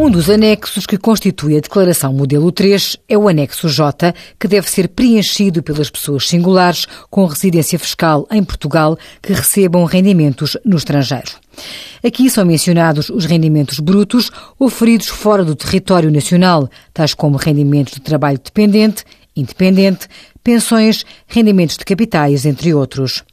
Um dos anexos que constitui a Declaração Modelo 3 é o anexo J, que deve ser preenchido pelas pessoas singulares com residência fiscal em Portugal que recebam rendimentos no estrangeiro. Aqui são mencionados os rendimentos brutos oferidos fora do território nacional, tais como rendimentos de trabalho dependente, independente, pensões, rendimentos de capitais, entre outros.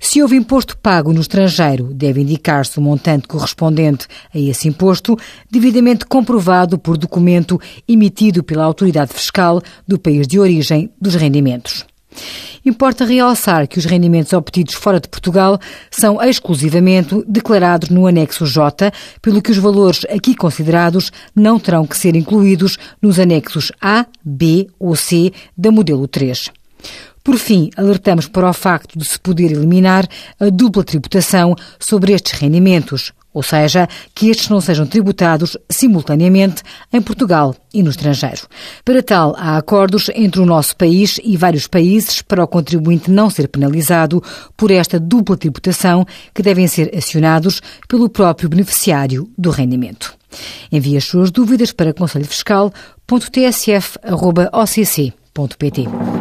Se houve imposto pago no estrangeiro, deve indicar-se o montante correspondente a esse imposto, devidamente comprovado por documento emitido pela autoridade fiscal do país de origem dos rendimentos. Importa realçar que os rendimentos obtidos fora de Portugal são exclusivamente declarados no anexo J, pelo que os valores aqui considerados não terão que ser incluídos nos anexos A, B ou C da modelo 3. Por fim, alertamos para o facto de se poder eliminar a dupla tributação sobre estes rendimentos, ou seja, que estes não sejam tributados simultaneamente em Portugal e no estrangeiro. Para tal, há acordos entre o nosso país e vários países para o contribuinte não ser penalizado por esta dupla tributação que devem ser acionados pelo próprio beneficiário do rendimento. Envie as suas dúvidas para conselhofiscal.tsf.occ.pt.